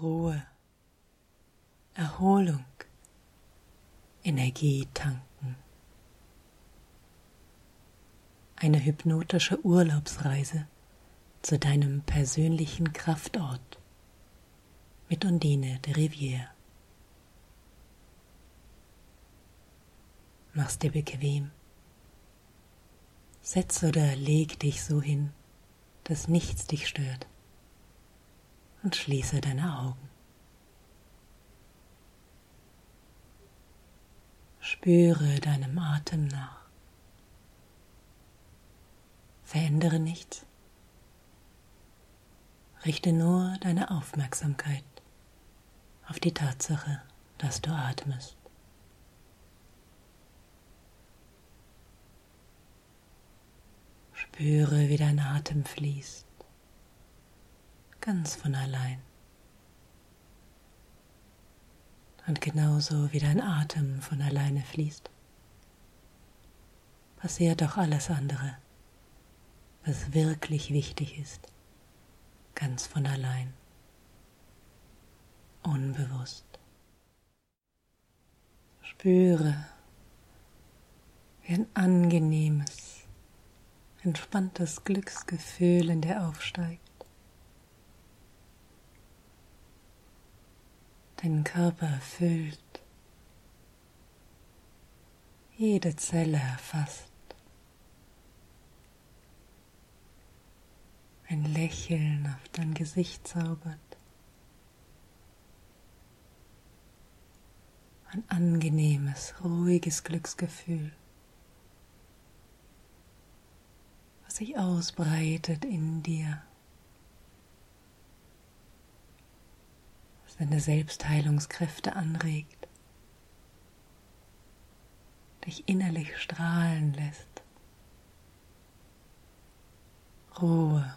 Ruhe, Erholung, Energie tanken. Eine hypnotische Urlaubsreise zu deinem persönlichen Kraftort mit Undine de Rivière. Mach's dir bequem. Setz oder leg dich so hin, dass nichts dich stört und schließe deine Augen. Spüre deinem Atem nach. Verändere nichts. Richte nur deine Aufmerksamkeit auf die Tatsache, dass du atmest. Spüre, wie dein Atem fließt, ganz von allein. Und genauso wie dein Atem von alleine fließt, passiert auch alles andere, was wirklich wichtig ist, ganz von allein, unbewusst. Spüre, wie ein angenehmes, entspanntes Glücksgefühl in dir aufsteigt. Deinen Körper erfüllt, jede Zelle erfasst. Ein Lächeln auf dein Gesicht zaubert. Ein angenehmes, ruhiges Glücksgefühl. sich ausbreitet in dir. Deine Selbstheilungskräfte anregt, dich innerlich strahlen lässt. Ruhe,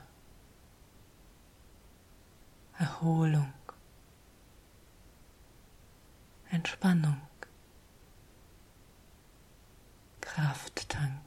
Erholung, Entspannung, Kraft tanken.